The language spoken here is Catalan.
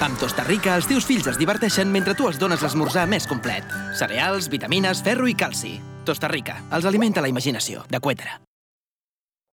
Amb Tosta Rica, els teus fills es diverteixen mentre tu els dones l'esmorzar més complet. Cereals, vitamines, ferro i calci. Tosta Rica, els alimenta la imaginació. De Quetra.